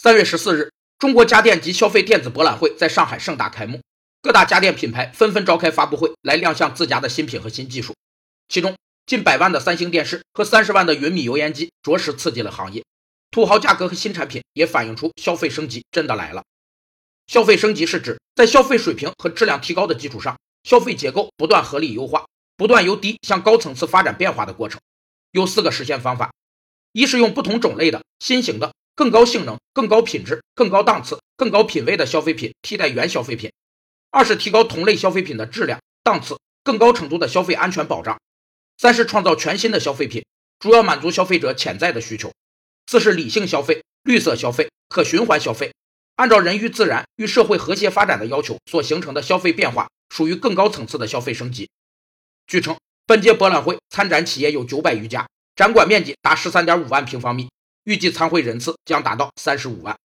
三月十四日，中国家电及消费电子博览会在上海盛大开幕，各大家电品牌纷纷召开发布会来亮相自家的新品和新技术。其中，近百万的三星电视和三十万的云米油烟机着实刺激了行业。土豪价格和新产品也反映出消费升级真的来了。消费升级是指在消费水平和质量提高的基础上，消费结构不断合理优化，不断由低向高层次发展变化的过程。有四个实现方法：一是用不同种类的新型的。更高性能、更高品质、更高档次、更高品位的消费品替代原消费品；二是提高同类消费品的质量、档次，更高程度的消费安全保障；三是创造全新的消费品，主要满足消费者潜在的需求；四是理性消费、绿色消费、可循环消费，按照人与自然与社会和谐发展的要求所形成的消费变化，属于更高层次的消费升级。据称，本届博览会参展企业有九百余家，展馆面积达十三点五万平方米。预计参会人次将达到三十五万。